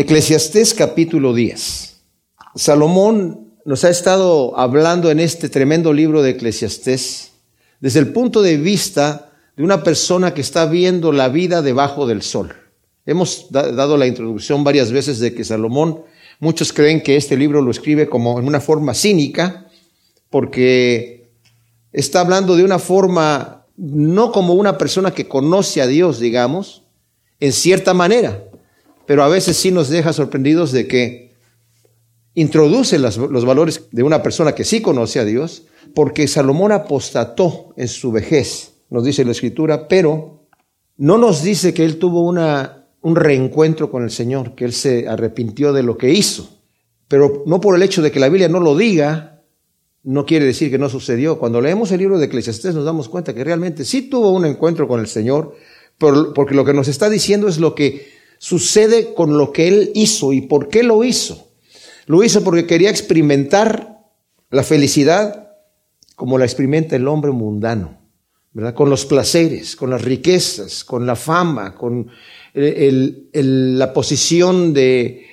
Eclesiastés capítulo 10. Salomón nos ha estado hablando en este tremendo libro de Eclesiastés desde el punto de vista de una persona que está viendo la vida debajo del sol. Hemos dado la introducción varias veces de que Salomón, muchos creen que este libro lo escribe como en una forma cínica, porque está hablando de una forma no como una persona que conoce a Dios, digamos, en cierta manera, pero a veces sí nos deja sorprendidos de que introduce los valores de una persona que sí conoce a Dios, porque Salomón apostató en su vejez, nos dice la escritura, pero no nos dice que él tuvo una, un reencuentro con el Señor, que él se arrepintió de lo que hizo. Pero no por el hecho de que la Biblia no lo diga, no quiere decir que no sucedió. Cuando leemos el libro de Eclesiastés nos damos cuenta que realmente sí tuvo un encuentro con el Señor, porque lo que nos está diciendo es lo que sucede con lo que él hizo. ¿Y por qué lo hizo? Lo hizo porque quería experimentar la felicidad como la experimenta el hombre mundano, ¿verdad? Con los placeres, con las riquezas, con la fama, con la posición de,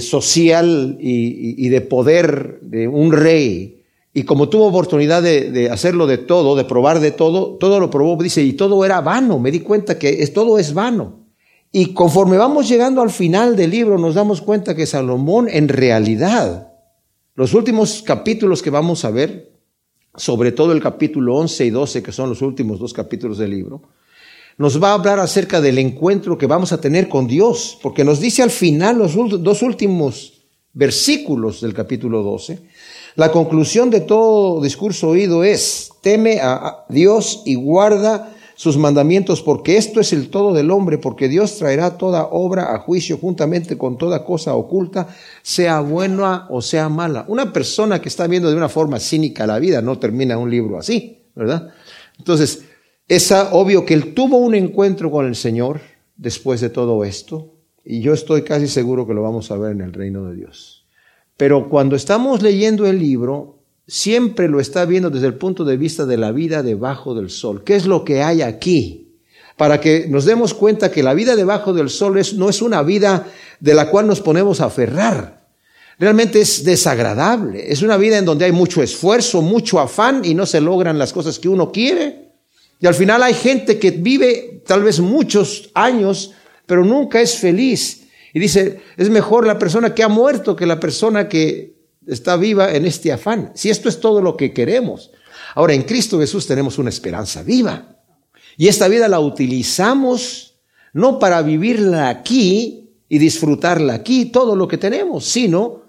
social y, de poder de un rey. Y como tuvo oportunidad de, hacerlo de todo, de probar de todo, todo lo probó, dice, y todo era vano. Me di cuenta que todo es vano. Y conforme vamos llegando al final del libro, nos damos cuenta que Salomón en realidad, los últimos capítulos que vamos a ver, sobre todo el capítulo 11 y 12, que son los últimos dos capítulos del libro, nos va a hablar acerca del encuentro que vamos a tener con Dios, porque nos dice al final los dos últimos versículos del capítulo 12, la conclusión de todo discurso oído es, teme a Dios y guarda sus mandamientos, porque esto es el todo del hombre, porque Dios traerá toda obra a juicio juntamente con toda cosa oculta, sea buena o sea mala. Una persona que está viendo de una forma cínica la vida no termina un libro así, ¿verdad? Entonces, es obvio que él tuvo un encuentro con el Señor después de todo esto, y yo estoy casi seguro que lo vamos a ver en el reino de Dios. Pero cuando estamos leyendo el libro, siempre lo está viendo desde el punto de vista de la vida debajo del sol. ¿Qué es lo que hay aquí? Para que nos demos cuenta que la vida debajo del sol es, no es una vida de la cual nos ponemos a aferrar. Realmente es desagradable. Es una vida en donde hay mucho esfuerzo, mucho afán y no se logran las cosas que uno quiere. Y al final hay gente que vive tal vez muchos años, pero nunca es feliz. Y dice, es mejor la persona que ha muerto que la persona que está viva en este afán. Si esto es todo lo que queremos. Ahora, en Cristo Jesús tenemos una esperanza viva. Y esta vida la utilizamos no para vivirla aquí y disfrutarla aquí, todo lo que tenemos, sino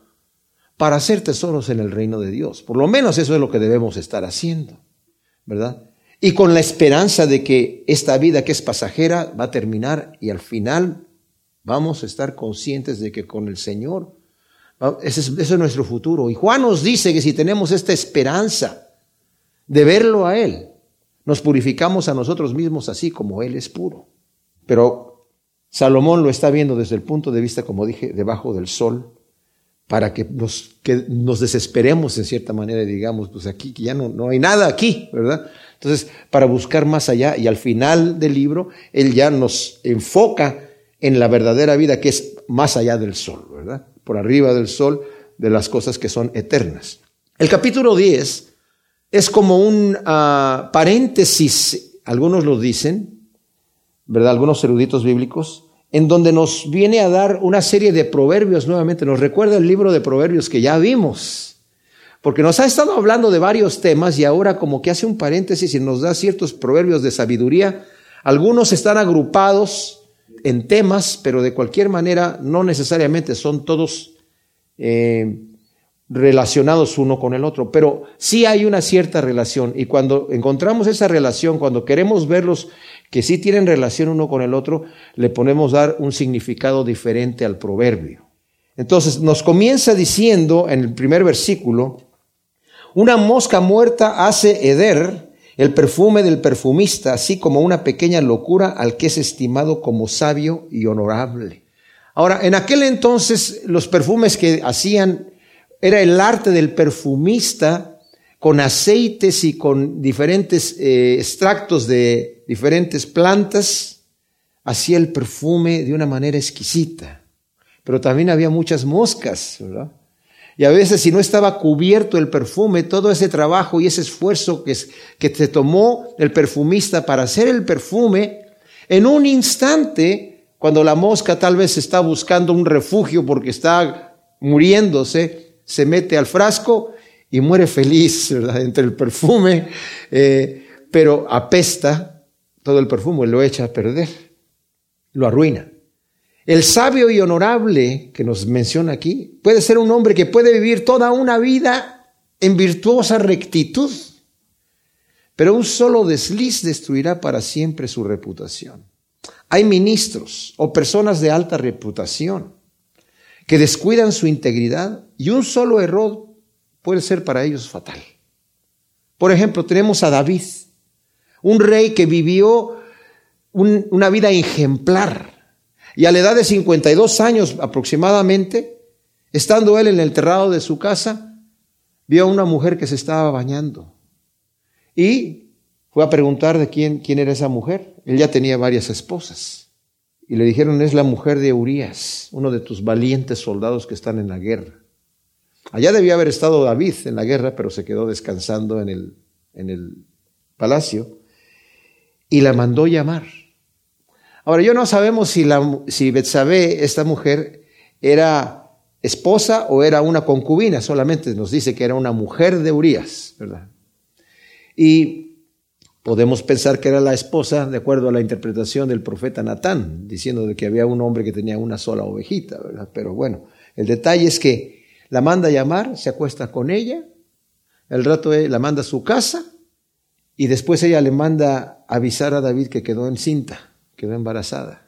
para hacer tesoros en el reino de Dios. Por lo menos eso es lo que debemos estar haciendo, ¿verdad? Y con la esperanza de que esta vida que es pasajera va a terminar y al final vamos a estar conscientes de que con el Señor Ah, ese es, nuestro futuro. Y Juan nos dice que si tenemos esta esperanza de verlo a Él, nos purificamos a nosotros mismos así como Él es puro. Pero Salomón lo está viendo desde el punto de vista, como dije, debajo del sol, para que nos, que nos desesperemos en cierta manera y digamos, pues aquí ya no, no hay nada aquí, ¿verdad? Entonces, para buscar más allá y al final del libro, Él ya nos enfoca en la verdadera vida que es más allá del sol, ¿verdad? Por arriba del sol de las cosas que son eternas. El capítulo 10 es como un ah, paréntesis, algunos lo dicen, ¿verdad? Algunos eruditos bíblicos, en donde nos viene a dar una serie de proverbios nuevamente. Nos recuerda el libro de proverbios que ya vimos, porque nos ha estado hablando de varios temas y ahora como que hace un paréntesis y nos da ciertos proverbios de sabiduría. Algunos están agrupados en temas, pero de cualquier manera no necesariamente son todos eh, relacionados uno con el otro, pero sí hay una cierta relación y cuando encontramos esa relación, cuando queremos verlos que sí tienen relación uno con el otro, le ponemos dar un significado diferente al proverbio. Entonces nos comienza diciendo en el primer versículo, una mosca muerta hace heder el perfume del perfumista, así como una pequeña locura al que es estimado como sabio y honorable. Ahora, en aquel entonces los perfumes que hacían era el arte del perfumista con aceites y con diferentes eh, extractos de diferentes plantas, hacía el perfume de una manera exquisita. pero también había muchas moscas, ¿verdad? Y a veces si no estaba cubierto el perfume, todo ese trabajo y ese esfuerzo que, que te tomó el perfumista para hacer el perfume, en un instante, cuando la mosca tal vez está buscando un refugio porque está muriéndose, se mete al frasco y muere feliz, ¿verdad? Entre el perfume, eh, pero apesta todo el perfume, lo echa a perder, lo arruina. El sabio y honorable que nos menciona aquí puede ser un hombre que puede vivir toda una vida en virtuosa rectitud, pero un solo desliz destruirá para siempre su reputación. Hay ministros o personas de alta reputación que descuidan su integridad y un solo error puede ser para ellos fatal. Por ejemplo, tenemos a David, un rey que vivió una vida ejemplar y a la edad de 52 años aproximadamente, estando él en el terrado de su casa, vio a una mujer que se estaba bañando. Y fue a preguntar de quién, quién era esa mujer. Él ya tenía varias esposas. Y le dijeron, es la mujer de Urias, uno de tus valientes soldados que están en la guerra. Allá debía haber estado David en la guerra, pero se quedó descansando en el, en el palacio. Y la mandó llamar. Ahora, yo no sabemos si, la, si Betsabé, esta mujer, era esposa o era una concubina, solamente nos dice que era una mujer de Urias, ¿verdad? Y podemos pensar que era la esposa, de acuerdo a la interpretación del profeta Natán, diciendo que había un hombre que tenía una sola ovejita, ¿verdad? Pero bueno, el detalle es que la manda a llamar, se acuesta con ella, el rato la manda a su casa y después ella le manda avisar a David que quedó encinta quedó embarazada.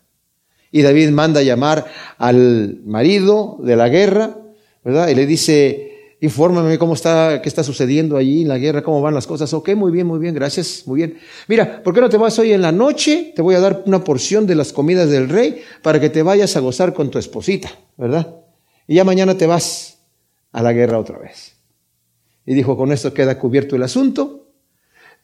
Y David manda llamar al marido de la guerra, ¿verdad? Y le dice, infórmame cómo está, qué está sucediendo allí en la guerra, cómo van las cosas. Ok, muy bien, muy bien, gracias, muy bien. Mira, ¿por qué no te vas hoy en la noche? Te voy a dar una porción de las comidas del rey para que te vayas a gozar con tu esposita, ¿verdad? Y ya mañana te vas a la guerra otra vez. Y dijo, con esto queda cubierto el asunto.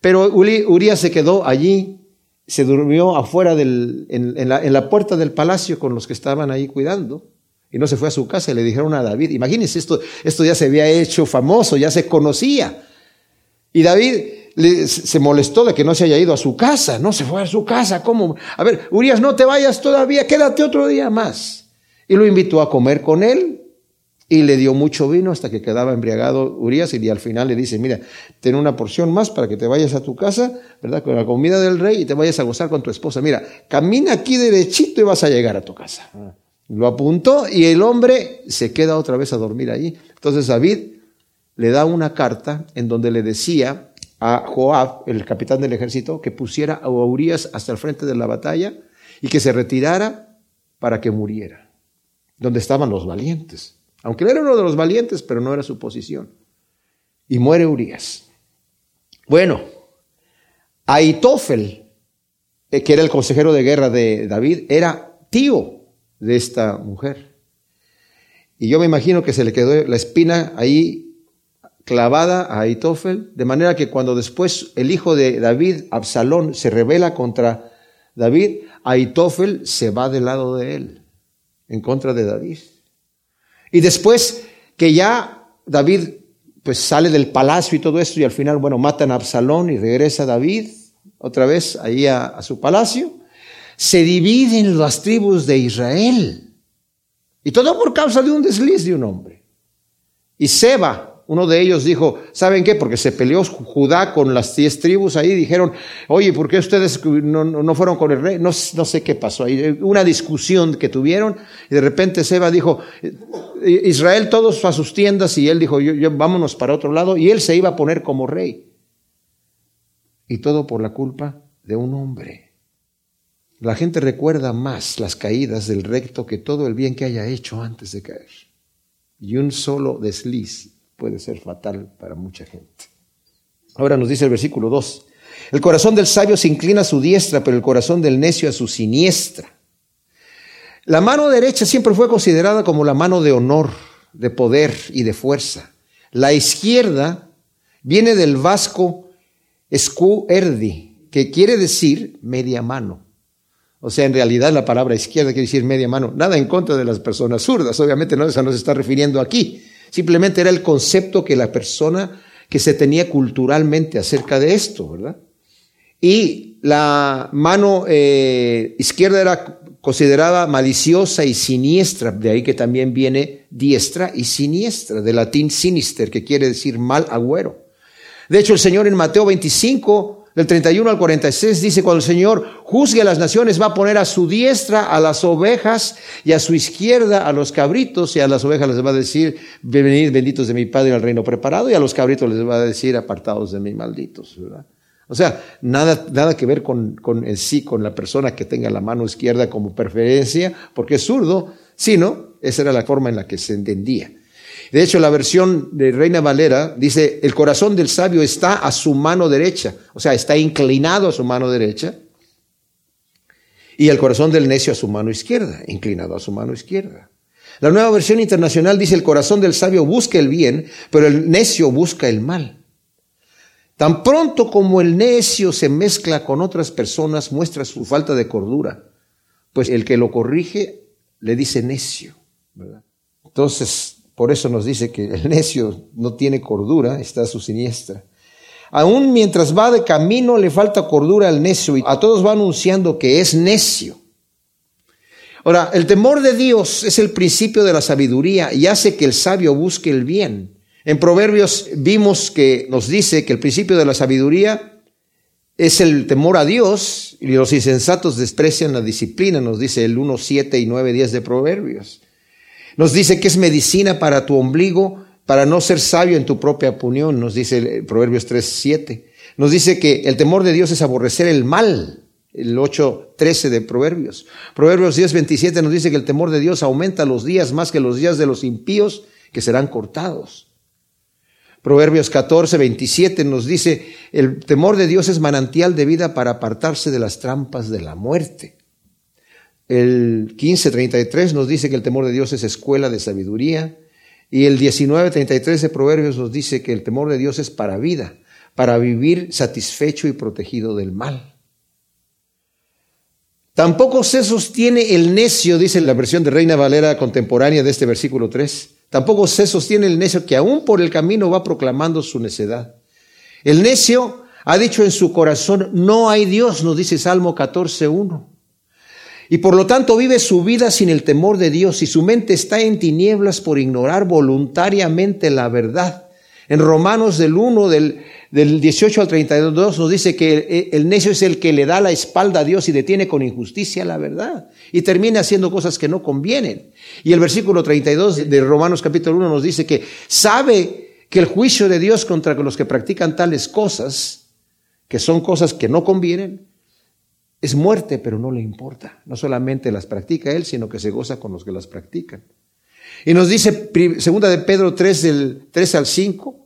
Pero Urias se quedó allí se durmió afuera del, en, la, en, la, puerta del palacio con los que estaban ahí cuidando y no se fue a su casa y le dijeron a David, imagínense, esto, esto ya se había hecho famoso, ya se conocía. Y David se molestó de que no se haya ido a su casa, no se fue a su casa, ¿cómo? A ver, Urias, no te vayas todavía, quédate otro día más. Y lo invitó a comer con él y le dio mucho vino hasta que quedaba embriagado Urias y al final le dice, mira, ten una porción más para que te vayas a tu casa, ¿verdad? Con la comida del rey y te vayas a gozar con tu esposa. Mira, camina aquí derechito y vas a llegar a tu casa. Lo apuntó y el hombre se queda otra vez a dormir allí. Entonces David le da una carta en donde le decía a Joab, el capitán del ejército, que pusiera a Urias hasta el frente de la batalla y que se retirara para que muriera, donde estaban los valientes. Aunque él era uno de los valientes, pero no era su posición. Y muere Urias. Bueno, Aitofel, eh, que era el consejero de guerra de David, era tío de esta mujer. Y yo me imagino que se le quedó la espina ahí clavada a Aitofel, de manera que cuando después el hijo de David, Absalón, se revela contra David, Aitofel se va del lado de él, en contra de David. Y después que ya David pues sale del palacio y todo esto y al final, bueno, matan a Absalón y regresa David otra vez ahí a, a su palacio, se dividen las tribus de Israel. Y todo por causa de un desliz de un hombre. Y Seba, uno de ellos dijo, ¿saben qué? Porque se peleó Judá con las diez tribus ahí, dijeron, oye, ¿por qué ustedes no, fueron con el rey? No, no, sé qué pasó ahí, una discusión que tuvieron, y de repente Seba dijo, Israel todos a sus tiendas, y él dijo, yo, vámonos para otro lado, y él se iba a poner como rey. Y todo por la culpa de un hombre. La gente recuerda más las caídas del recto que todo el bien que haya hecho antes de caer. Y un solo desliz puede ser fatal para mucha gente. Ahora nos dice el versículo 2, el corazón del sabio se inclina a su diestra, pero el corazón del necio a su siniestra. La mano derecha siempre fue considerada como la mano de honor, de poder y de fuerza. La izquierda viene del vasco escu erdi, que quiere decir media mano. O sea, en realidad la palabra izquierda quiere decir media mano. Nada en contra de las personas zurdas. Obviamente no, se está refiriendo aquí. Simplemente era el concepto que la persona que se tenía culturalmente acerca de esto, ¿verdad? Y la mano eh, izquierda era considerada maliciosa y siniestra, de ahí que también viene diestra y siniestra, de latín sinister, que quiere decir mal agüero. De hecho, el Señor en Mateo 25, del 31 al 46, dice, cuando el Señor juzgue a las naciones, va a poner a su diestra a las ovejas y a su izquierda a los cabritos, y a las ovejas les va a decir, venid benditos de mi Padre al reino preparado, y a los cabritos les va a decir, apartados de mí, malditos, ¿verdad? O sea, nada, nada que ver con, con en sí, con la persona que tenga la mano izquierda como preferencia, porque es zurdo, sino esa era la forma en la que se entendía. De hecho, la versión de Reina Valera dice, el corazón del sabio está a su mano derecha, o sea, está inclinado a su mano derecha, y el corazón del necio a su mano izquierda, inclinado a su mano izquierda. La nueva versión internacional dice, el corazón del sabio busca el bien, pero el necio busca el mal. Tan pronto como el necio se mezcla con otras personas, muestra su falta de cordura, pues el que lo corrige le dice necio. Entonces, por eso nos dice que el necio no tiene cordura, está a su siniestra. Aún mientras va de camino le falta cordura al necio y a todos va anunciando que es necio. Ahora, el temor de Dios es el principio de la sabiduría y hace que el sabio busque el bien. En Proverbios vimos que nos dice que el principio de la sabiduría es el temor a Dios y los insensatos desprecian la disciplina, nos dice el 1, 7 y 9, 10 de Proverbios. Nos dice que es medicina para tu ombligo, para no ser sabio en tu propia opinión, nos dice Proverbios 3, 7. Nos dice que el temor de Dios es aborrecer el mal, el 8, 13 de Proverbios. Proverbios 10, 27 nos dice que el temor de Dios aumenta los días más que los días de los impíos que serán cortados. Proverbios 14, 27 nos dice, el temor de Dios es manantial de vida para apartarse de las trampas de la muerte. El 15, 33 nos dice que el temor de Dios es escuela de sabiduría. Y el 19, 33 de Proverbios nos dice que el temor de Dios es para vida, para vivir satisfecho y protegido del mal. Tampoco se sostiene el necio, dice la versión de Reina Valera contemporánea de este versículo 3 Tampoco se sostiene el necio que aún por el camino va proclamando su necedad. El necio ha dicho en su corazón, no hay Dios, nos dice Salmo 14.1. Y por lo tanto vive su vida sin el temor de Dios y su mente está en tinieblas por ignorar voluntariamente la verdad. En Romanos del 1, del, del 18 al 32 nos dice que el necio es el que le da la espalda a Dios y detiene con injusticia la verdad y termina haciendo cosas que no convienen. Y el versículo 32 de Romanos capítulo 1 nos dice que sabe que el juicio de Dios contra los que practican tales cosas, que son cosas que no convienen, es muerte, pero no le importa. No solamente las practica él, sino que se goza con los que las practican. Y nos dice segunda de Pedro 3 del 3 al 5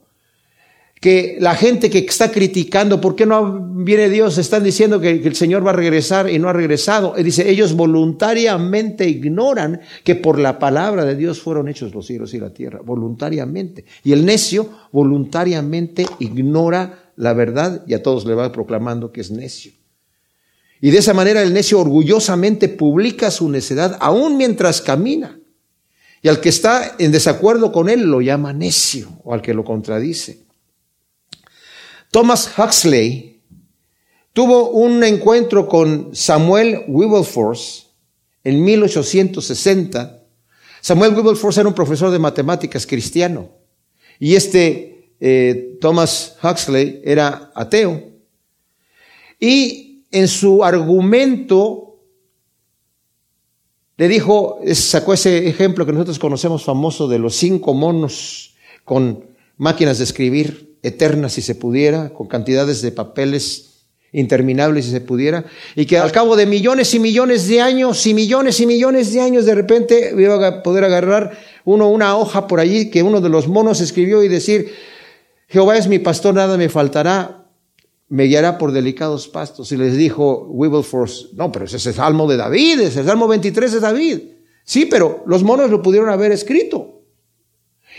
que la gente que está criticando, ¿por qué no viene Dios? Están diciendo que, el Señor va a regresar y no ha regresado. Y dice, ellos voluntariamente ignoran que por la palabra de Dios fueron hechos los cielos y la tierra, voluntariamente. Y el necio voluntariamente ignora la verdad y a todos le va proclamando que es necio. Y de esa manera el necio orgullosamente publica su necedad aún mientras camina. Y al que está en desacuerdo con él lo llama necio o al que lo contradice. Thomas Huxley tuvo un encuentro con Samuel Wilberforce en 1860. Samuel Wilberforce era un profesor de matemáticas cristiano y este eh, Thomas Huxley era ateo. Y en su argumento le dijo, sacó ese ejemplo que nosotros conocemos famoso de los cinco monos con máquinas de escribir eterna si se pudiera, con cantidades de papeles interminables si se pudiera, y que al cabo de millones y millones de años y millones y millones de años de repente iba a poder agarrar uno una hoja por allí que uno de los monos escribió y decir, Jehová es mi pastor, nada me faltará, me guiará por delicados pastos. Y les dijo Wilberforce, no, pero ese es el Salmo de David, es el Salmo 23 de David. Sí, pero los monos lo pudieron haber escrito.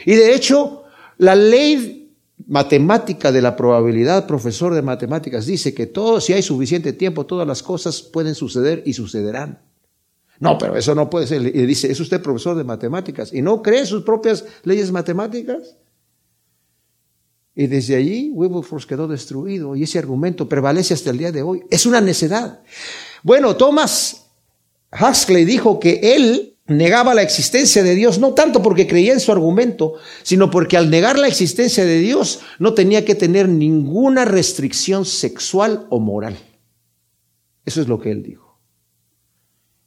Y de hecho, la ley matemática de la probabilidad, profesor de matemáticas, dice que todo, si hay suficiente tiempo, todas las cosas pueden suceder y sucederán. No, pero eso no puede ser. Y dice, ¿es usted profesor de matemáticas? ¿Y no cree sus propias leyes matemáticas? Y desde allí Wilberforce quedó destruido y ese argumento prevalece hasta el día de hoy. Es una necedad. Bueno, Thomas Huxley dijo que él negaba la existencia de Dios, no tanto porque creía en su argumento, sino porque al negar la existencia de Dios no tenía que tener ninguna restricción sexual o moral. Eso es lo que él dijo.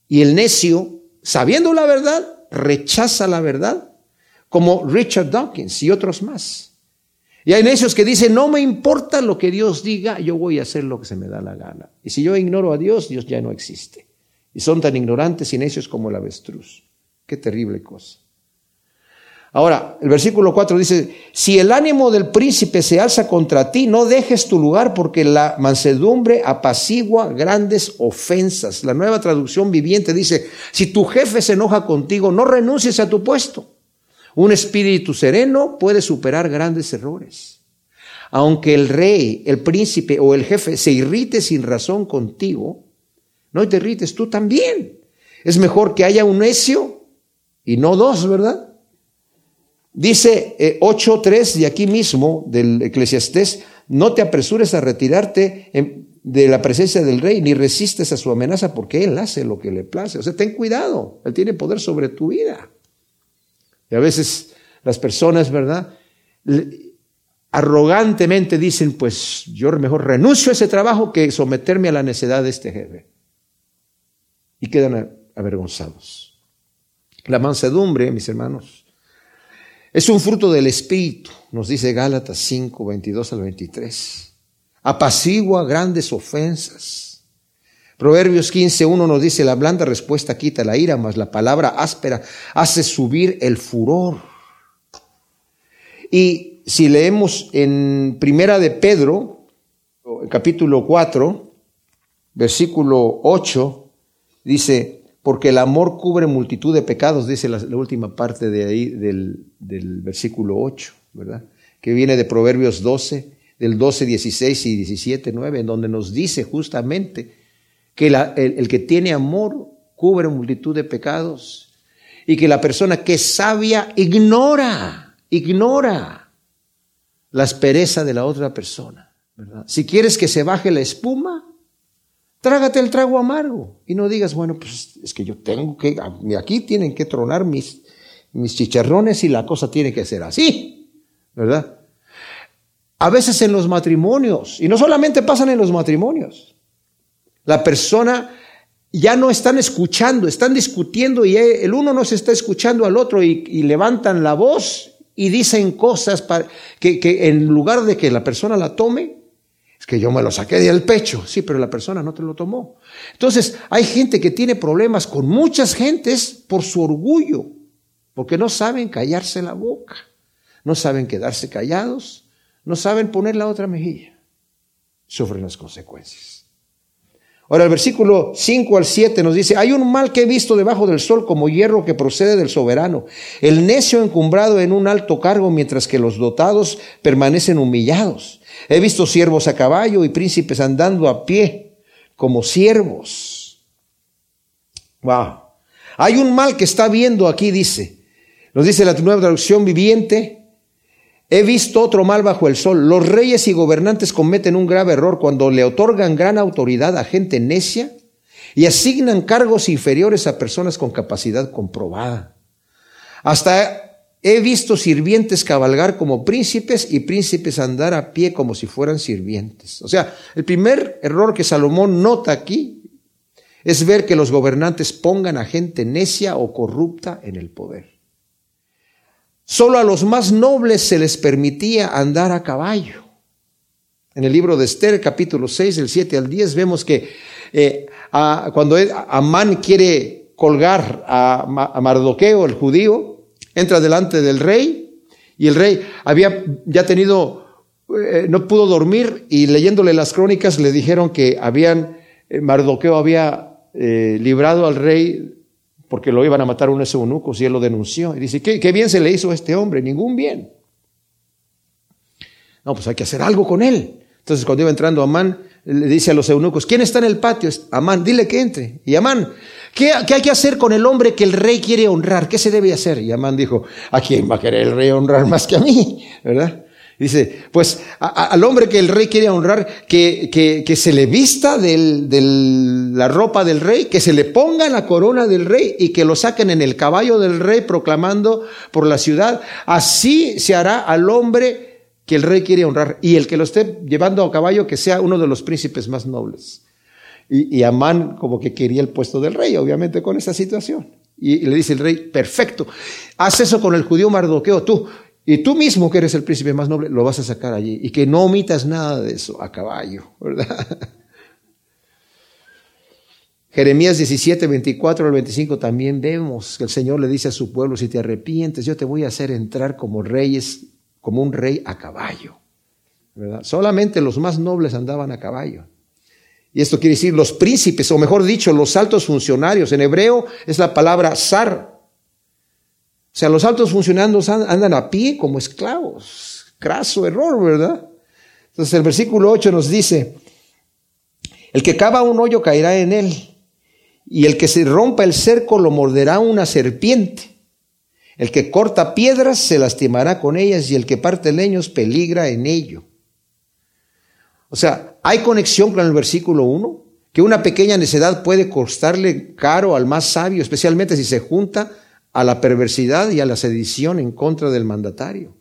Y el necio, sabiendo la verdad, rechaza la verdad, como Richard Dawkins y otros más. Y hay necios que dicen, no me importa lo que Dios diga, yo voy a hacer lo que se me da la gana. Y si yo ignoro a Dios, Dios ya no existe. Y son tan ignorantes y necios como el avestruz. Qué terrible cosa. Ahora, el versículo 4 dice, si el ánimo del príncipe se alza contra ti, no dejes tu lugar porque la mansedumbre apacigua grandes ofensas. La nueva traducción viviente dice, si tu jefe se enoja contigo, no renuncies a tu puesto. Un espíritu sereno puede superar grandes errores. Aunque el rey, el príncipe o el jefe se irrite sin razón contigo, no te irrites tú también. Es mejor que haya un necio y no dos, ¿verdad? Dice eh, 8.3 de aquí mismo, del eclesiastés, no te apresures a retirarte de la presencia del rey, ni resistes a su amenaza, porque él hace lo que le place. O sea, ten cuidado, él tiene poder sobre tu vida. Y a veces las personas, ¿verdad? Arrogantemente dicen, pues yo mejor renuncio a ese trabajo que someterme a la necedad de este jefe. Y quedan avergonzados. La mansedumbre, mis hermanos, es un fruto del Espíritu, nos dice Gálatas 5, 22 al 23. Apacigua grandes ofensas Proverbios 15.1 nos dice, la blanda respuesta quita la ira, mas la palabra áspera hace subir el furor. Y si leemos en Primera de Pedro, capítulo 4, versículo 8, dice, porque el amor cubre multitud de pecados, dice la, última parte de ahí del, del, versículo 8, ¿verdad? Que viene de Proverbios 12, del 12, 16 y 17, 9, en donde nos dice justamente que el, que tiene amor cubre multitud de pecados y que la persona que es sabia ignora, ignora la aspereza de la otra persona. Si quieres que se baje la espuma, trágate el trago amargo y no digas, bueno, pues es que yo tengo que, aquí tienen que tronar mis, mis chicharrones y la cosa tiene que ser así, ¿verdad? A veces en los matrimonios, y no solamente pasan en los matrimonios, la persona ya no están escuchando, están discutiendo y el uno no se está escuchando al otro y, levantan la voz y dicen cosas para, que, que, en lugar de que la persona la tome, es que yo me lo saqué del pecho, sí, pero la persona no te lo tomó. Entonces, hay gente que tiene problemas con muchas gentes por su orgullo, porque no saben callarse la boca, no saben quedarse callados, no saben poner la otra mejilla, sufren las consecuencias. Ahora el versículo 5 al 7 nos dice, hay un mal que he visto debajo del sol como hierro que procede del soberano, el necio encumbrado en un alto cargo mientras que los dotados permanecen humillados. He visto siervos a caballo y príncipes andando a pie como siervos. Wow. Hay un mal que está viendo aquí, dice. Nos dice la nueva traducción viviente, He visto otro mal bajo el sol. Los reyes y gobernantes cometen un grave error cuando le otorgan gran autoridad a gente necia y asignan cargos inferiores a personas con capacidad comprobada. Hasta he visto sirvientes cabalgar como príncipes y príncipes andar a pie como si fueran sirvientes. O sea, el primer error que Salomón nota aquí es ver que los gobernantes pongan a gente necia o corrupta en el poder. Solo a los más nobles se les permitía andar a caballo. En el libro de Esther, capítulo 6, del 7 al 10, vemos que eh, cuando Amán quiere colgar a, Mardoqueo, el judío, entra delante del rey y el rey había ya tenido, eh, no pudo dormir y leyéndole las crónicas le dijeron que habían, eh, Mardoqueo había librado al rey porque lo iban a matar unos eunucos y él lo denunció. Y dice, ¿qué, qué bien se le hizo a este hombre? Ningún bien. No, pues hay que hacer algo con él. Entonces cuando iba entrando Amán, le dice a los eunucos, ¿quién está en el patio? Amán, dile que entre. Y Amán, ¿qué, ¿qué, hay que hacer con el hombre que el rey quiere honrar? ¿Qué se debe hacer? Y Amán dijo, ¿a quién va a querer el rey honrar más que a mí? ¿Verdad? Dice, pues al hombre que el rey quiere honrar, que, que, que se le vista de la ropa del rey, que se le ponga la corona del rey y que lo saquen en el caballo del rey proclamando por la ciudad. Así se hará al hombre que el rey quiere honrar y el que lo esté llevando a caballo que sea uno de los príncipes más nobles. Y, Amán como que quería el puesto del rey, obviamente con esa situación. Y, y le dice el rey, perfecto, haz eso con el judío Mardoqueo, tú, y tú mismo, que eres el príncipe más noble, lo vas a sacar allí. Y que no omitas nada de eso a caballo, ¿verdad? Jeremías 17, 24 al 25 también vemos que el Señor le dice a su pueblo, si te arrepientes, yo te voy a hacer entrar como reyes, como un rey a caballo. ¿verdad? Solamente los más nobles andaban a caballo. Y esto quiere decir los príncipes, o mejor dicho, los altos funcionarios. En hebreo es la palabra zar, o sea, los altos funcionarios andan a pie como esclavos. Craso error, ¿verdad? Entonces el versículo 8 nos dice, el que cava un hoyo caerá en él, y el que se rompa el cerco lo morderá una serpiente. El que corta piedras se lastimará con ellas, y el que parte leños peligra en ello. O sea, hay conexión con el versículo 1, que una pequeña necedad puede costarle caro al más sabio, especialmente si se junta a la perversidad y a la sedición en contra del mandatario.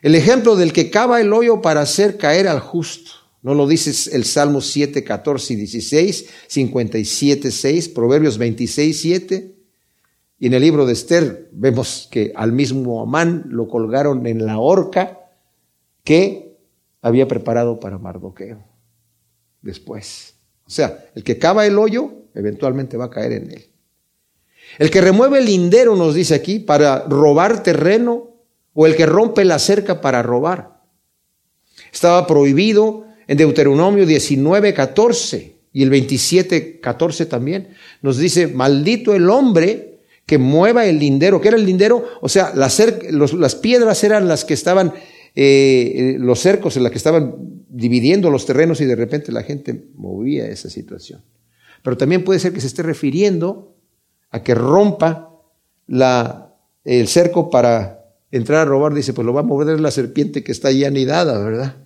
El ejemplo del que cava el hoyo para hacer caer al justo. ¿No lo dice el Salmo 7, 14 y 16, 57, 6, Proverbios 26, 7? Y en el libro de Esther vemos que al mismo Amán lo colgaron en la horca que había preparado para Mardoqueo después. O sea, el que cava el hoyo eventualmente va a caer en él. El que remueve el lindero, nos dice aquí, para robar terreno, o el que rompe la cerca para robar. Estaba prohibido en Deuteronomio 19, 14 y el 27, 14 también. Nos dice, maldito el hombre que mueva el lindero. ¿Qué era el lindero? O sea, las piedras eran las que estaban, eh, los cercos en las que estaban dividiendo los terrenos y de repente la gente movía esa situación. Pero también puede ser que se esté refiriendo a que rompa la, el cerco para entrar a robar, dice, pues lo va a mover la serpiente que está allí anidada, ¿verdad?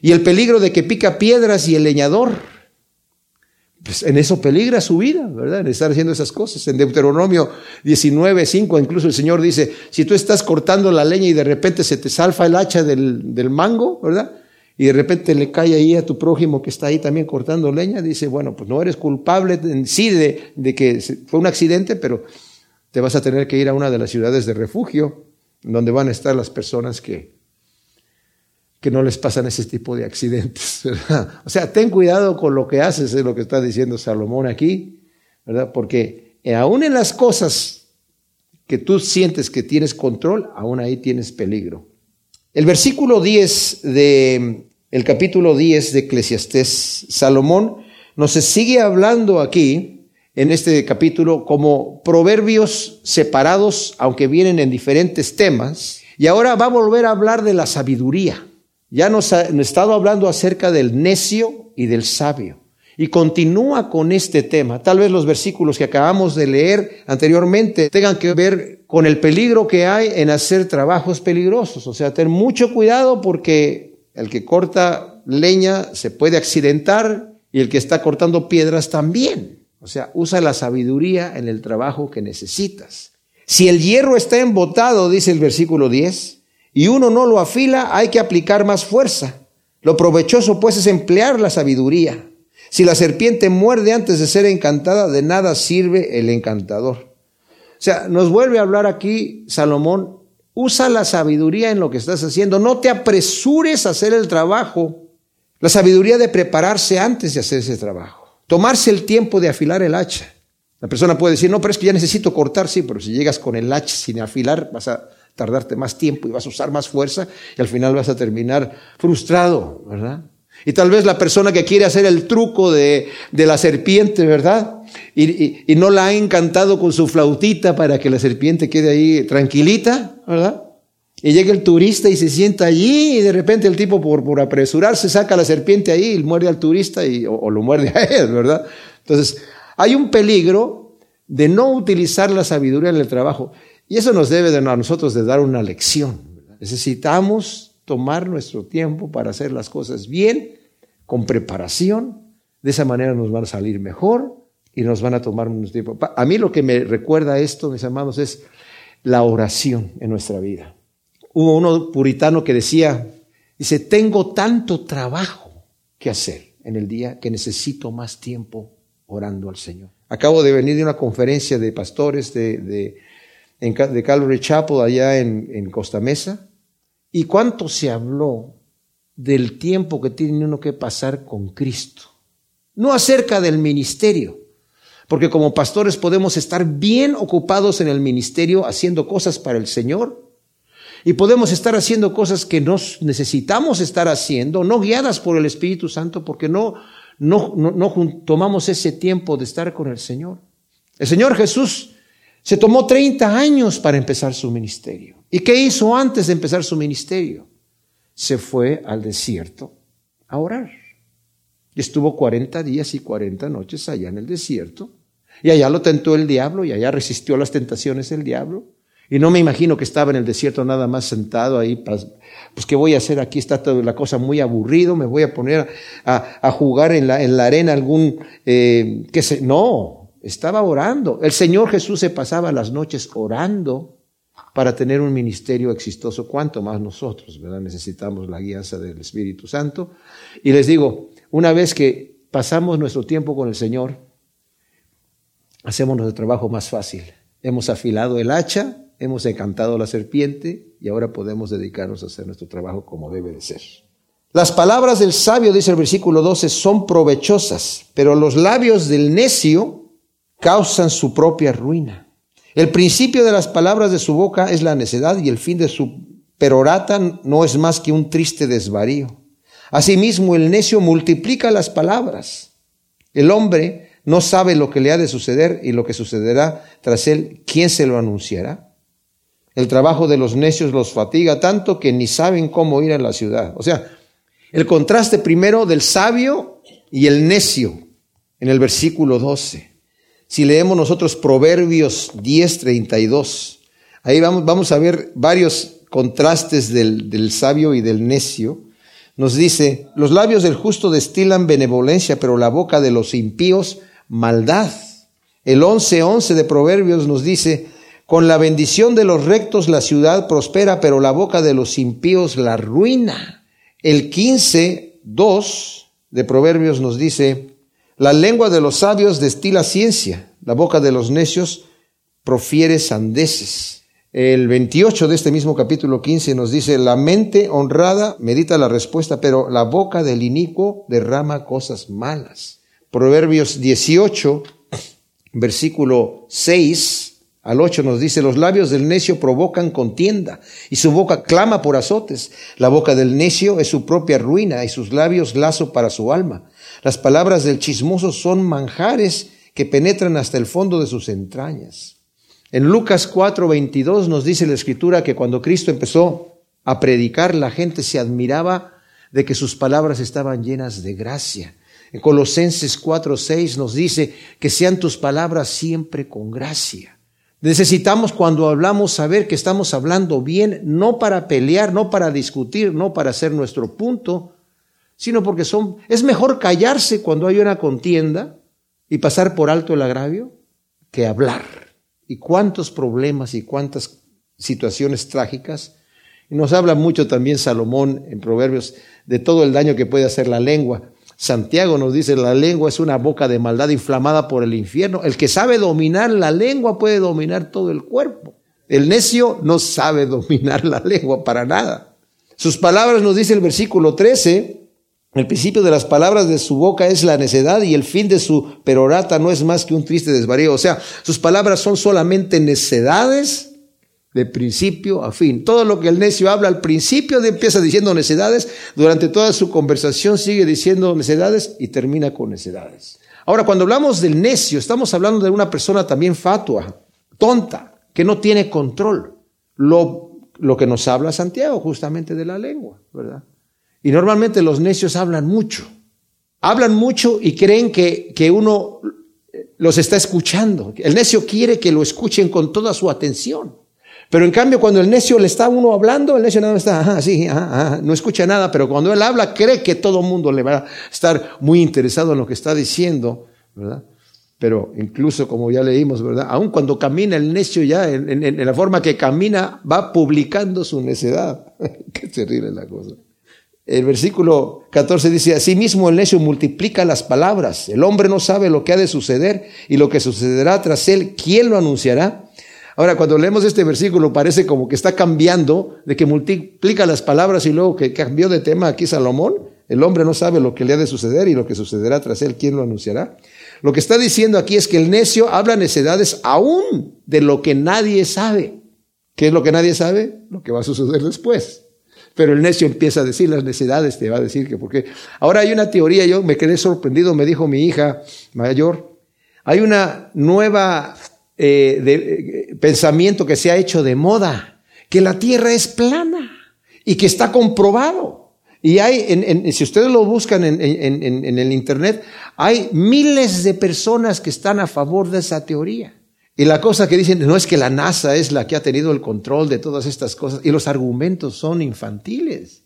Y el peligro de que pica piedras y el leñador, pues en eso peligra su vida, ¿verdad? En estar haciendo esas cosas. En Deuteronomio 19, 5, incluso el Señor dice, si tú estás cortando la leña y de repente se te salfa el hacha del, del mango, ¿verdad? Y de repente le cae ahí a tu prójimo que está ahí también cortando leña, dice, bueno, pues no eres culpable en sí de, que fue un accidente, pero te vas a tener que ir a una de las ciudades de refugio, donde van a estar las personas que, que no les pasan ese tipo de accidentes. O sea, ten cuidado con lo que haces, es lo que está diciendo Salomón aquí, ¿verdad? Porque aún en las cosas que tú sientes que tienes control, aún ahí tienes peligro. El versículo 10 de el capítulo 10 de Eclesiastés, Salomón nos sigue hablando aquí en este capítulo como proverbios separados, aunque vienen en diferentes temas, y ahora va a volver a hablar de la sabiduría. Ya nos ha, nos ha estado hablando acerca del necio y del sabio. Y continúa con este tema. Tal vez los versículos que acabamos de leer anteriormente tengan que ver con el peligro que hay en hacer trabajos peligrosos. O sea, ten mucho cuidado porque el que corta leña se puede accidentar y el que está cortando piedras también. O sea, usa la sabiduría en el trabajo que necesitas. Si el hierro está embotado, dice el versículo 10, y uno no lo afila, hay que aplicar más fuerza. Lo provechoso pues es emplear la sabiduría. Si la serpiente muerde antes de ser encantada, de nada sirve el encantador. O sea, nos vuelve a hablar aquí Salomón, usa la sabiduría en lo que estás haciendo, no te apresures a hacer el trabajo. La sabiduría de prepararse antes de hacer ese trabajo. Tomarse el tiempo de afilar el hacha. La persona puede decir, no, pero es que ya necesito cortar, sí, pero si llegas con el hacha sin afilar, vas a tardarte más tiempo y vas a usar más fuerza y al final vas a terminar frustrado, ¿verdad? Y tal vez la persona que quiere hacer el truco de, de la serpiente, ¿verdad? Y, y, no la ha encantado con su flautita para que la serpiente quede ahí tranquilita, ¿verdad? Y llega el turista y se sienta allí y de repente el tipo por, por apresurarse saca la serpiente ahí y muerde al turista y, o, lo muerde a él, ¿verdad? Entonces, hay un peligro de no utilizar la sabiduría en el trabajo. Y eso nos debe de, a nosotros de dar una lección. Necesitamos tomar nuestro tiempo para hacer las cosas bien, con preparación. De esa manera nos van a salir mejor y nos van a tomar un tiempo. A mí lo que me recuerda esto, mis amados, es la oración en nuestra vida. Hubo uno puritano que decía, dice, tengo tanto trabajo que hacer en el día que necesito más tiempo orando al Señor. Acabo de venir de una conferencia de pastores de, de, de Calvary Chapel allá en, en Costa Mesa. ¿Y cuánto se habló del tiempo que tiene uno que pasar con Cristo? No acerca del ministerio, porque como pastores podemos estar bien ocupados en el ministerio haciendo cosas para el Señor. Y podemos estar haciendo cosas que nos necesitamos estar haciendo, no guiadas por el Espíritu Santo, porque no, no, no, tomamos ese tiempo de estar con el Señor. El Señor Jesús se tomó 30 años para empezar su ministerio. ¿Y qué hizo antes de empezar su ministerio? Se fue al desierto a orar. Y estuvo 40 días y 40 noches allá en el desierto. Y allá lo tentó el diablo y allá resistió las tentaciones del diablo. Y no me imagino que estaba en el desierto nada más sentado ahí. Pues, ¿qué voy a hacer? Aquí está toda la cosa muy aburrido. Me voy a poner a, jugar en la, en la, arena algún, eh, qué sé. No, estaba orando. El Señor Jesús se pasaba las noches orando para tener un ministerio exitoso. ¿Cuánto más nosotros? Necesitamos la guianza del Espíritu Santo. Y les digo, una vez que pasamos nuestro tiempo con el Señor, hacemos nuestro trabajo más fácil. Hemos afilado el hacha, hemos encantado la serpiente y ahora podemos dedicarnos a hacer nuestro trabajo como debe de ser. Las palabras del sabio, dice el versículo 12, son provechosas, pero los labios del necio causan su propia ruina. El principio de las palabras de su boca es la necedad y el fin de su perorata no es más que un triste desvarío. Asimismo, el necio multiplica las palabras. El hombre no sabe lo que le ha de suceder y lo que sucederá tras él. ¿Quién se lo anunciará? El trabajo de los necios los fatiga tanto que ni saben cómo ir a la ciudad. O sea, el contraste primero del sabio y el necio en el versículo 12. Si leemos nosotros Proverbios 10, 32, ahí vamos, vamos a ver varios contrastes del, del sabio y del necio nos dice, los labios del justo destilan benevolencia, pero la boca de los impíos maldad. El 11.11 de Proverbios nos dice, con la bendición de los rectos la ciudad prospera, pero la boca de los impíos la ruina. El 15.2 de Proverbios nos dice, la lengua de los sabios destila ciencia, la boca de los necios profiere sandeces. El 28 de este mismo capítulo 15 nos dice, la mente honrada medita la respuesta, pero la boca del inicuo derrama cosas malas. Proverbios 18, versículo 6 al 8 nos dice, los labios del necio provocan contienda y su boca clama por azotes. La boca del necio es su propia ruina y sus labios lazo para su alma. Las palabras del chismoso son manjares que penetran hasta el fondo de sus entrañas. En Lucas 4, 22 nos dice la escritura que cuando Cristo empezó a predicar, la gente se admiraba de que sus palabras estaban llenas de gracia. En Colosenses 4:6 nos dice que sean tus palabras siempre con gracia. Necesitamos cuando hablamos saber que estamos hablando bien, no para pelear, no para discutir, no para hacer nuestro punto, sino porque son es mejor callarse cuando hay una contienda y pasar por alto el agravio que hablar. Y cuántos problemas y cuántas situaciones trágicas. Nos habla mucho también Salomón en Proverbios de todo el daño que puede hacer la lengua. Santiago nos dice, la lengua es una boca de maldad inflamada por el infierno. El que sabe dominar la lengua puede dominar todo el cuerpo. El necio no sabe dominar la lengua para nada. Sus palabras nos dice el versículo 13, el principio de las palabras de su boca es la necedad y el fin de su perorata no es más que un triste desvarío. O sea, sus palabras son solamente necedades de principio a fin. Todo lo que el necio habla al principio empieza diciendo necedades, durante toda su conversación sigue diciendo necedades y termina con necedades. Ahora, cuando hablamos del necio, estamos hablando de una persona también fatua, tonta, que no tiene control. Lo lo que nos habla Santiago, justamente de la lengua, ¿verdad? Y normalmente los necios hablan mucho. Hablan mucho y creen que, que uno los está escuchando. El necio quiere que lo escuchen con toda su atención. Pero en cambio, cuando el necio le está uno hablando, el necio más está, ajá, no escucha nada, pero cuando él habla, cree que todo el mundo le va a estar muy interesado en lo que está diciendo, ¿verdad? Pero incluso, como ya leímos, ¿verdad? Aun cuando camina el necio ya, en, la forma que camina, va publicando su necedad. Qué terrible la cosa. El versículo 14 dice, asimismo el necio multiplica las palabras. El hombre no sabe lo que ha de suceder y lo que sucederá tras él. ¿Quién lo anunciará? Ahora, cuando leemos este versículo parece como que está cambiando de que multiplica las palabras y luego que cambió de tema aquí Salomón. El hombre no sabe lo que le ha de suceder y lo que sucederá tras él, ¿quién lo anunciará? Lo que está diciendo aquí es que el necio habla necedades aún de lo que nadie sabe. ¿Qué es lo que nadie sabe? Lo que va a suceder después. Pero el necio empieza a decir las necedades, te va a decir que porque ahora hay una teoría, yo me quedé sorprendido, me dijo mi hija mayor, hay una nueva eh, de, eh, pensamiento que se ha hecho de moda, que la tierra es plana y que está comprobado. Y hay, en, si ustedes lo buscan en, en, el Internet, hay miles de personas que están a favor de esa teoría. Y la cosa que dicen, no es que la NASA es la que ha tenido el control de todas estas cosas, y los argumentos son infantiles.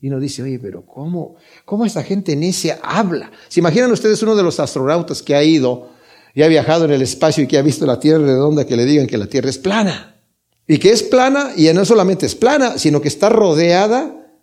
Y uno dice, oye, pero ¿cómo, cómo esta gente necia habla? ¿Se imaginan ustedes uno de los astronautas que ha ido y ha viajado en el espacio y que ha visto la Tierra redonda, que le digan que la Tierra es plana. Y que es plana, y no solamente es plana, sino que está rodeada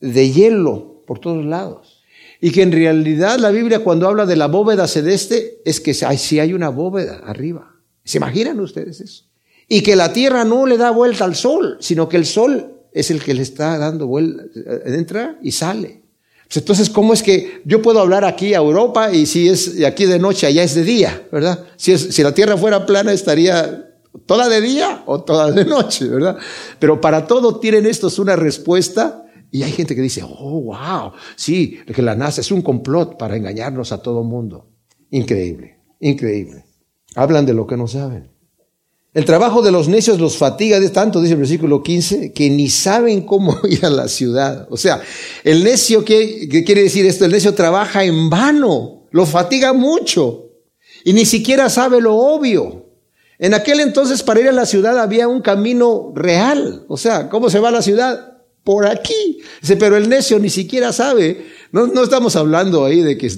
de hielo por todos lados. Y que en realidad la Biblia cuando habla de la bóveda celeste es que sí hay una bóveda arriba. ¿Se imaginan ustedes eso? Y que la Tierra no le da vuelta al Sol, sino que el Sol es el que le está dando vuelta, entra y sale. Pues entonces, ¿cómo es que yo puedo hablar aquí a Europa y si es aquí de noche, allá es de día, ¿verdad? Si, es, si la Tierra fuera plana, estaría toda de día o toda de noche, ¿verdad? Pero para todo tienen estos una respuesta y hay gente que dice, oh, wow, sí, que la NASA es un complot para engañarnos a todo mundo. Increíble, increíble. Hablan de lo que no saben. El trabajo de los necios los fatiga de tanto, dice el versículo 15, que ni saben cómo ir a la ciudad. O sea, el necio, ¿qué, quiere decir esto? El necio trabaja en vano, lo fatiga mucho y ni siquiera sabe lo obvio. En aquel entonces para ir a la ciudad había un camino real. O sea, ¿cómo se va a la ciudad? Por aquí. Dice, pero el necio ni siquiera sabe. No, no estamos hablando ahí de que,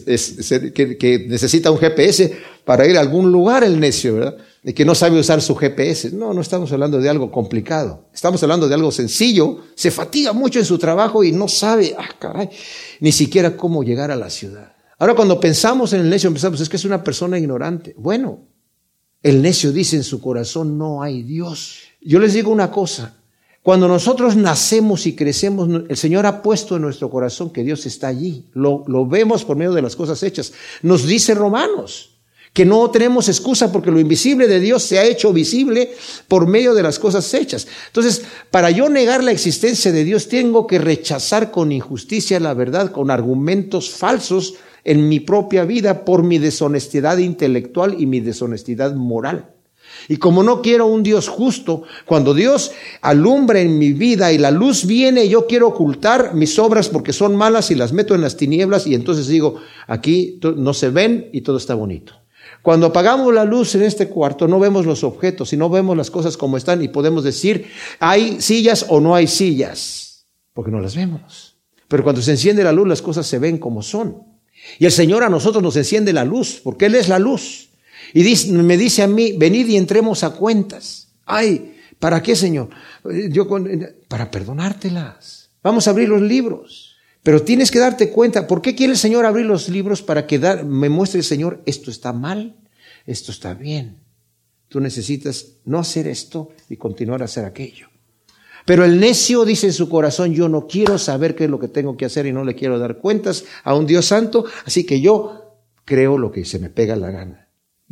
que, necesita un GPS para ir a algún lugar el necio, ¿verdad? de que no sabe usar su GPS. No, no estamos hablando de algo complicado. Estamos hablando de algo sencillo. Se fatiga mucho en su trabajo y no sabe, ah, caray, ni siquiera cómo llegar a la ciudad. Ahora, cuando pensamos en el necio, pensamos, es que es una persona ignorante. Bueno, el necio dice en su corazón, no hay Dios. Yo les digo una cosa. Cuando nosotros nacemos y crecemos, el Señor ha puesto en nuestro corazón que Dios está allí. Lo, lo vemos por medio de las cosas hechas. Nos dice Romanos que no tenemos excusa porque lo invisible de Dios se ha hecho visible por medio de las cosas hechas. Entonces, para yo negar la existencia de Dios, tengo que rechazar con injusticia la verdad, con argumentos falsos en mi propia vida por mi deshonestidad intelectual y mi deshonestidad moral. Y como no quiero un Dios justo, cuando Dios alumbra en mi vida y la luz viene, yo quiero ocultar mis obras porque son malas y las meto en las tinieblas y entonces digo, aquí no se ven y todo está bonito. Cuando apagamos la luz en este cuarto, no vemos los objetos y no vemos las cosas como están y podemos decir, hay sillas o no hay sillas, porque no las vemos. Pero cuando se enciende la luz, las cosas se ven como son. Y el Señor a nosotros nos enciende la luz, porque Él es la luz. Y me dice a mí, venid y entremos a cuentas. Ay, ¿para qué, Señor? Yo para perdonártelas. Vamos a abrir los libros. Pero tienes que darte cuenta, ¿por qué quiere el Señor abrir los libros para que me muestre el Señor, esto está mal, esto está bien? Tú necesitas no hacer esto y continuar a hacer aquello. Pero el necio dice en su corazón, yo no quiero saber qué es lo que tengo que hacer y no le quiero dar cuentas a un Dios santo, así que yo creo lo que se me pega la gana.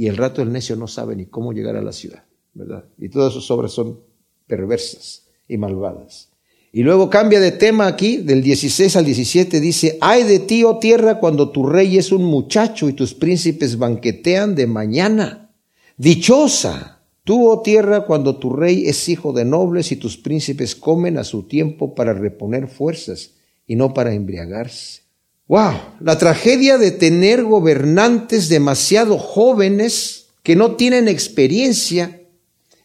Y el rato el necio no sabe ni cómo llegar a la ciudad, ¿verdad? Y todas sus obras son perversas y malvadas. Y luego cambia de tema aquí, del 16 al 17, dice, ay de ti, oh tierra, cuando tu rey es un muchacho y tus príncipes banquetean de mañana. Dichosa, Tú, oh tierra, cuando tu rey es hijo de nobles y tus príncipes comen a su tiempo para reponer fuerzas y no para embriagarse. Wow, la tragedia de tener gobernantes demasiado jóvenes que no tienen experiencia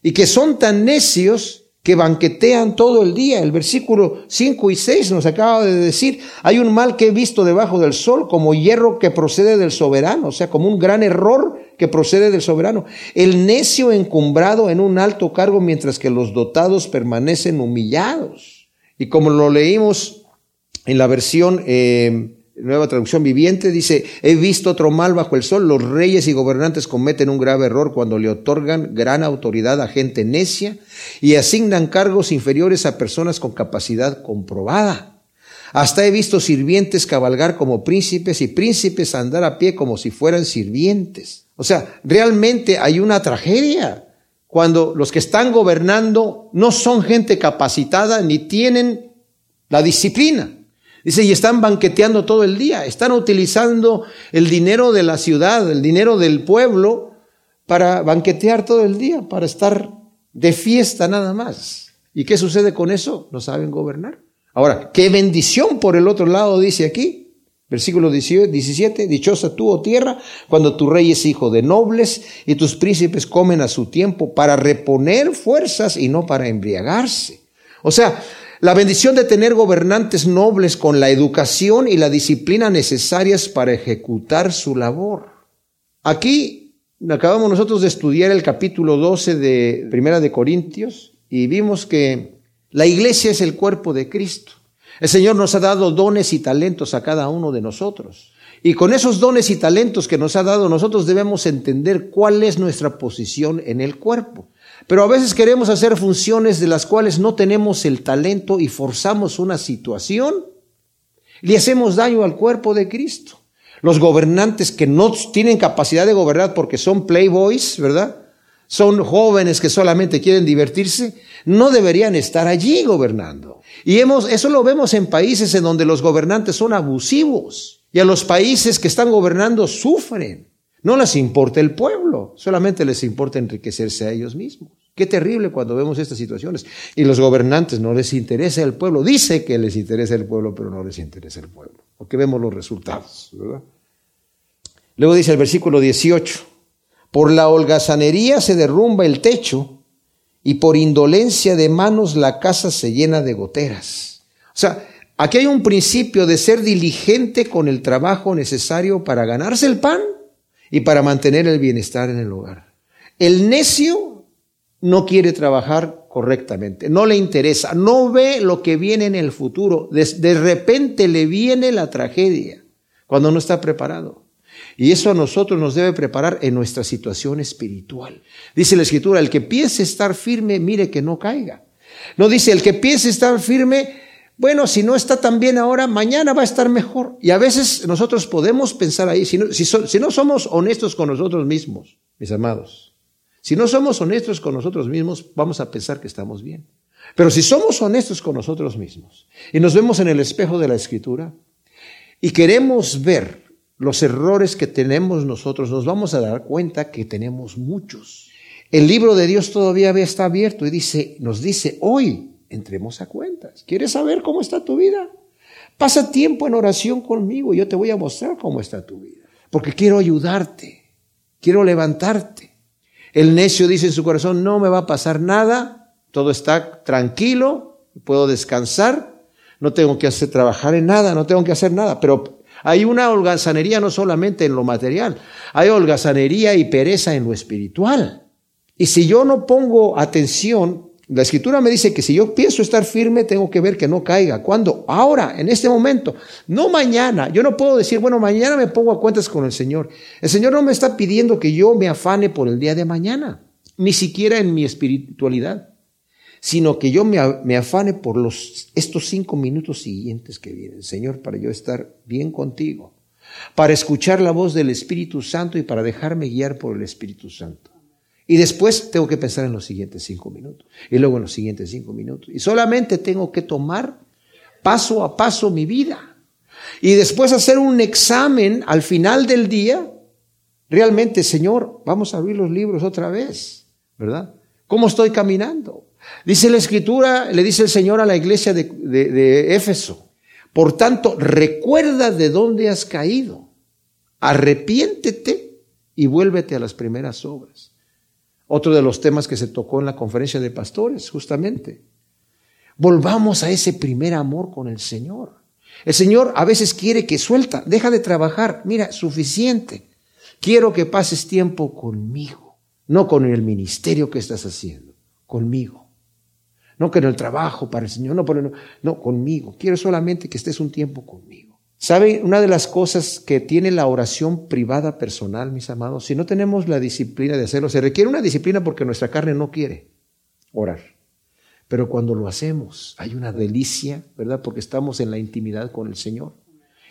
y que son tan necios que banquetean todo el día. El versículo 5 y 6 nos acaba de decir, hay un mal que he visto debajo del sol como hierro que procede del soberano, o sea, como un gran error que procede del soberano. El necio encumbrado en un alto cargo mientras que los dotados permanecen humillados. Y como lo leímos en la versión eh, nueva traducción viviente, dice, he visto otro mal bajo el sol, los reyes y gobernantes cometen un grave error cuando le otorgan gran autoridad a gente necia y asignan cargos inferiores a personas con capacidad comprobada. Hasta he visto sirvientes cabalgar como príncipes y príncipes andar a pie como si fueran sirvientes. O sea, realmente hay una tragedia cuando los que están gobernando no son gente capacitada ni tienen la disciplina. Dice, y están banqueteando todo el día, están utilizando el dinero de la ciudad, el dinero del pueblo, para banquetear todo el día, para estar de fiesta nada más. ¿Y qué sucede con eso? No saben gobernar. Ahora, qué bendición por el otro lado dice aquí. Versículo 17, dichosa tú, oh tierra, cuando tu rey es hijo de nobles y tus príncipes comen a su tiempo para reponer fuerzas y no para embriagarse. O sea, la bendición de tener gobernantes nobles con la educación y la disciplina necesarias para ejecutar su labor. Aquí acabamos nosotros de estudiar el capítulo 12 de Primera de Corintios y vimos que la iglesia es el cuerpo de Cristo. El Señor nos ha dado dones y talentos a cada uno de nosotros. Y con esos dones y talentos que nos ha dado, nosotros debemos entender cuál es nuestra posición en el cuerpo. Pero a veces queremos hacer funciones de las cuales no tenemos el talento y forzamos una situación. Le hacemos daño al cuerpo de Cristo. Los gobernantes que no tienen capacidad de gobernar porque son playboys, ¿verdad? Son jóvenes que solamente quieren divertirse, no deberían estar allí gobernando. Y hemos, eso lo vemos en países en donde los gobernantes son abusivos y a los países que están gobernando sufren. No les importa el pueblo, solamente les importa enriquecerse a ellos mismos. Qué terrible cuando vemos estas situaciones. Y los gobernantes no les interesa el pueblo. Dice que les interesa el pueblo, pero no les interesa el pueblo. Porque vemos los resultados. Luego dice el versículo 18, por la holgazanería se derrumba el techo y por indolencia de manos la casa se llena de goteras. O sea, aquí hay un principio de ser diligente con el trabajo necesario para ganarse el pan y para mantener el bienestar en el hogar. El necio no quiere trabajar correctamente, no le interesa, no ve lo que viene en el futuro. De, repente le viene la tragedia cuando no está preparado. Y eso a nosotros nos debe preparar en nuestra situación espiritual. Dice la escritura, el que piense estar firme, mire que no caiga. No dice, el que piense estar firme, bueno, si no está tan bien ahora, mañana va a estar mejor. Y a veces nosotros podemos pensar ahí, si no, somos honestos con nosotros mismos, mis amados, si no somos honestos con nosotros mismos, vamos a pensar que estamos bien. Pero si somos honestos con nosotros mismos y nos vemos en el espejo de la escritura y queremos ver los errores que tenemos nosotros, nos vamos a dar cuenta que tenemos muchos. El libro de Dios todavía está abierto y dice, nos dice hoy, entremos a cuentas. ¿Quieres saber cómo está tu vida? Pasa tiempo en oración conmigo y yo te voy a mostrar cómo está tu vida. Porque quiero ayudarte, quiero levantarte. El necio dice en su corazón, no me va a pasar nada, todo está tranquilo, puedo descansar, no tengo que hacer trabajar en nada, no tengo que hacer nada. Pero hay una holgazanería no solamente en lo material, hay holgazanería y pereza en lo espiritual. Y si yo no pongo atención, la escritura me dice que si yo pienso estar firme, tengo que ver que no caiga. ¿Cuándo? Ahora, en este momento, no mañana. Yo no puedo decir, bueno, mañana me pongo a cuentas con el Señor. El Señor no me está pidiendo que yo me afane por el día de mañana, ni siquiera en mi espiritualidad, sino que yo me, afane por los, estos cinco minutos siguientes que vienen, Señor, para yo estar bien contigo, para escuchar la voz del Espíritu Santo y para dejarme guiar por el Espíritu Santo. Y después tengo que pensar en los siguientes cinco minutos. Y luego en los siguientes cinco minutos. Y solamente tengo que tomar paso a paso mi vida. Y después hacer un examen al final del día. Realmente, Señor, vamos a abrir los libros otra vez. ¿verdad? ¿Cómo estoy caminando? Dice la escritura, le dice el Señor a la iglesia de, de Éfeso, por tanto, recuerda de dónde has caído, arrepiéntete y vuélvete a las primeras obras. Otro de los temas que se tocó en la conferencia de pastores, justamente. Volvamos a ese primer amor con el Señor. El Señor a veces quiere que suelta, deja de trabajar, mira, suficiente. Quiero que pases tiempo conmigo, no con el ministerio que estás haciendo, conmigo. No con el trabajo para el Señor, no, no, no, conmigo. Quiero solamente que estés un tiempo conmigo. ¿Sabe una de las cosas que tiene la oración privada personal, mis amados? Si no tenemos la disciplina de hacerlo, se requiere una disciplina porque nuestra carne no quiere orar. Pero cuando lo hacemos, hay una delicia, ¿verdad? Porque estamos en la intimidad con el Señor.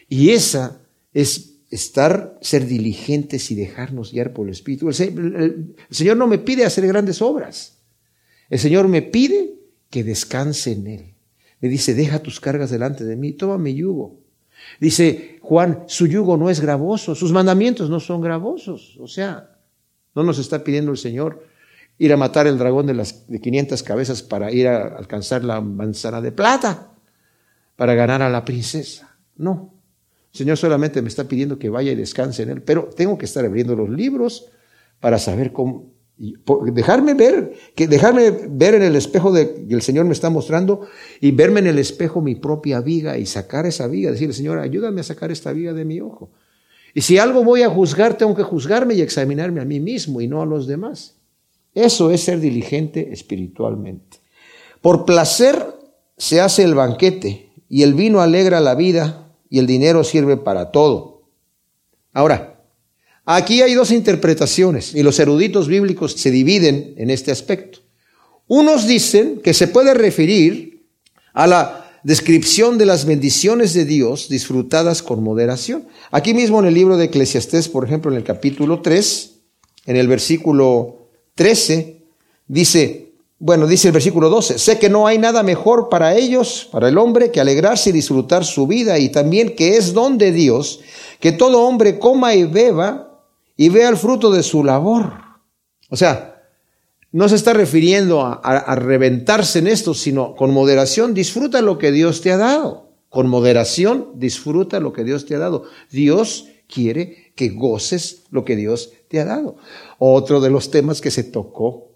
Y esa es estar, ser diligentes y dejarnos guiar por el Espíritu. El, Señor no me pide hacer grandes obras. El Señor me pide que descanse en Él. Me dice, deja tus cargas delante de mí, toma mi yugo. Dice Juan, su yugo no es gravoso, sus mandamientos no son gravosos. O sea, no nos está pidiendo el Señor ir a matar el dragón de las de 500 cabezas para ir a alcanzar la manzana de plata, para ganar a la princesa. No. El Señor solamente me está pidiendo que vaya y descanse en Él, pero tengo que estar abriendo los libros para saber cómo, dejarme ver, que dejarme ver en el espejo de, que el Señor me está mostrando y verme en el espejo mi propia viga y sacar esa viga, decirle, Señor, ayúdame a sacar esta viga de mi ojo. Y si algo voy a juzgar, tengo que juzgarme y examinarme a mí mismo y no a los demás. Eso es ser diligente espiritualmente. Por placer se hace el banquete y el vino alegra la vida y el dinero sirve para todo. Ahora, aquí hay dos interpretaciones y los eruditos bíblicos se dividen en este aspecto. Unos dicen que se puede referir a la descripción de las bendiciones de Dios disfrutadas con moderación. Aquí mismo en el libro de Eclesiastés, por ejemplo, en el capítulo 3, en el versículo 13, dice, bueno, dice el versículo 12, sé que no hay nada mejor para ellos, para el hombre, que alegrarse y disfrutar su vida y también que es don de Dios, que todo hombre coma y beba y vea el fruto de su labor. O sea, no se está refiriendo a, reventarse en esto, sino con moderación disfruta lo que Dios te ha dado. Con moderación disfruta lo que Dios te ha dado. Dios quiere que goces lo que Dios te ha dado. Otro de los temas que se tocó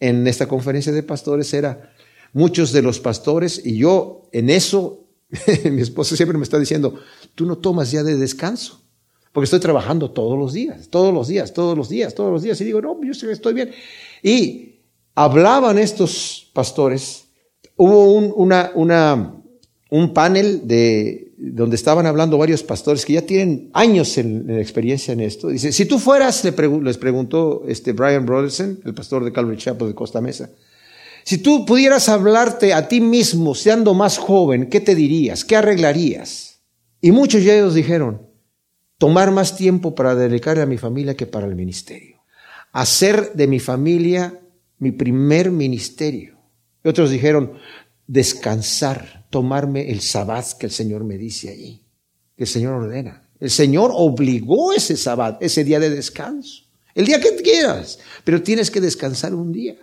en esta conferencia de pastores era muchos de los pastores, y yo en eso, mi esposa siempre me está diciendo, tú no tomas ya de descanso, porque estoy trabajando todos los días, todos los días, todos los días, todos los días, y digo, no, yo estoy bien. Y hablaban estos pastores, hubo un, un panel de donde estaban hablando varios pastores que ya tienen años en, experiencia en esto. Dice, si tú fueras, les preguntó este Brian Broderson, el pastor de Calvary Chapel de Costa Mesa, si tú pudieras hablarte a ti mismo, siendo más joven, ¿qué te dirías? ¿Qué arreglarías? Y muchos de ellos dijeron, tomar más tiempo para dedicarle a mi familia que para el ministerio. Hacer de mi familia mi primer ministerio. Y otros dijeron, descansar tomarme el sabbat que el Señor me dice allí, que el Señor ordena. El Señor obligó ese sabbat, ese día de descanso. El día que quieras, pero tienes que descansar un día.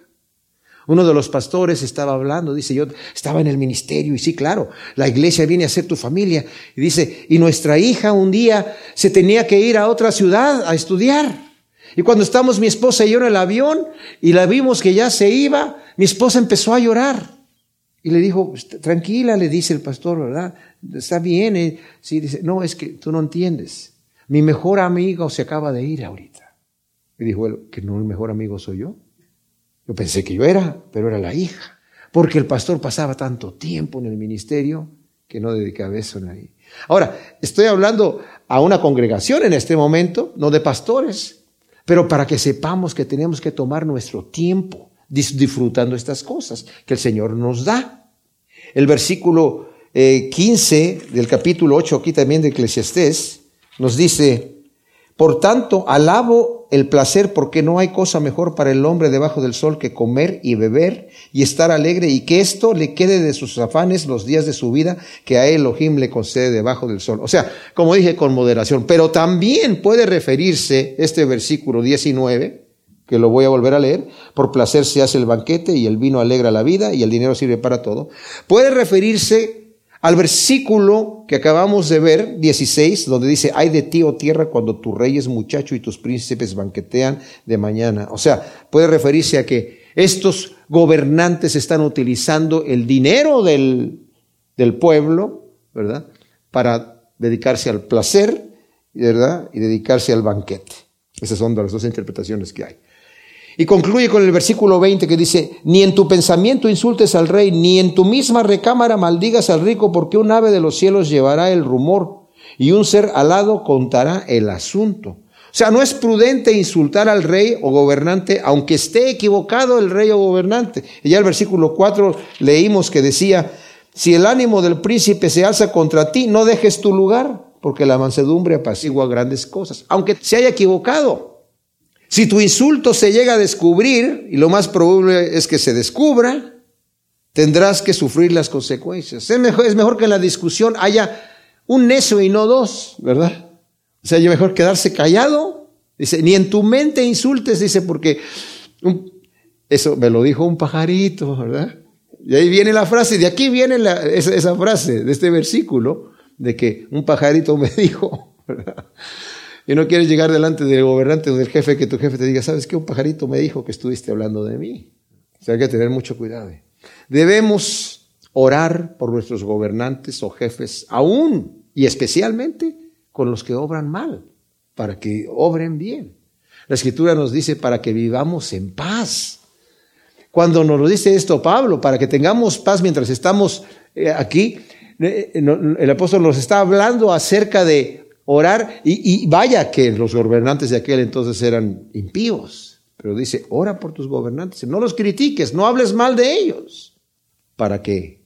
Uno de los pastores estaba hablando, dice, yo estaba en el ministerio y sí, claro, la iglesia viene a ser tu familia. Y dice, y nuestra hija un día se tenía que ir a otra ciudad a estudiar. Y cuando estamos mi esposa y yo en el avión y la vimos que ya se iba, mi esposa empezó a llorar. Y le dijo, tranquila, le dice el pastor, ¿verdad? Está bien. Eh". Sí, dice, no, es que tú no entiendes. Mi mejor amigo se acaba de ir ahorita. Y dijo, bueno, que no el mejor amigo soy yo. Yo pensé que yo era, pero era la hija. Porque el pastor pasaba tanto tiempo en el ministerio que no dedicaba eso a nadie. Ahora, estoy hablando a una congregación en este momento, no de pastores, pero para que sepamos que tenemos que tomar nuestro tiempo disfrutando estas cosas que el Señor nos da. El versículo 15 eh, del capítulo 8, aquí también de Eclesiastés, nos dice, por tanto, alabo el placer porque no hay cosa mejor para el hombre debajo del sol que comer y beber y estar alegre y que esto le quede de sus afanes los días de su vida que a Elohim le concede debajo del sol. O sea, como dije, con moderación. Pero también puede referirse este versículo 19 que lo voy a volver a leer, por placer se hace el banquete y el vino alegra la vida y el dinero sirve para todo, puede referirse al versículo que acabamos de ver, 16, donde dice, hay de ti, oh tierra, cuando tu rey es muchacho y tus príncipes banquetean de mañana. O sea, puede referirse a que estos gobernantes están utilizando el dinero del, del pueblo, ¿verdad? Para dedicarse al placer, ¿verdad? Y dedicarse al banquete. Esas son las dos interpretaciones que hay. Y concluye con el versículo 20 que dice, ni en tu pensamiento insultes al rey, ni en tu misma recámara maldigas al rico, porque un ave de los cielos llevará el rumor y un ser alado contará el asunto. O sea, no es prudente insultar al rey o gobernante, aunque esté equivocado el rey o gobernante. Y ya el versículo 4 leímos que decía, si el ánimo del príncipe se alza contra ti, no dejes tu lugar, porque la mansedumbre apacigua grandes cosas, aunque se haya equivocado. Si tu insulto se llega a descubrir, y lo más probable es que se descubra, tendrás que sufrir las consecuencias. Es mejor, que en la discusión haya un necio y no dos, ¿verdad? O sea, es mejor quedarse callado. Dice, ni en tu mente insultes, dice, porque eso me lo dijo un pajarito, ¿verdad? Y ahí viene la frase, de aquí viene esa, esa frase de este versículo, de que un pajarito me dijo, ¿verdad? Y no quieres llegar delante del gobernante o del jefe que tu jefe te diga, ¿sabes qué? Un pajarito me dijo que estuviste hablando de mí. O sea, hay que tener mucho cuidado. Debemos orar por nuestros gobernantes o jefes, aún y especialmente con los que obran mal, para que obren bien. La escritura nos dice para que vivamos en paz. Cuando nos lo dice esto Pablo, para que tengamos paz mientras estamos eh, aquí, eh, el apóstol nos está hablando acerca de orar, y, vaya que los gobernantes de aquel entonces eran impíos, pero dice, ora por tus gobernantes, no los critiques, no hables mal de ellos, para que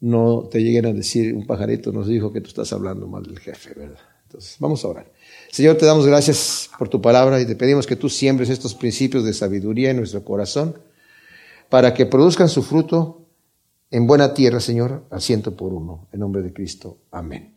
no te lleguen a decir, un pajarito nos dijo que tú estás hablando mal del jefe, ¿verdad? Entonces, vamos a orar. Señor, te damos gracias por tu palabra y te pedimos que tú siembres estos principios de sabiduría en nuestro corazón para que produzcan su fruto en buena tierra, Señor, al ciento por uno. En nombre de Cristo. Amén.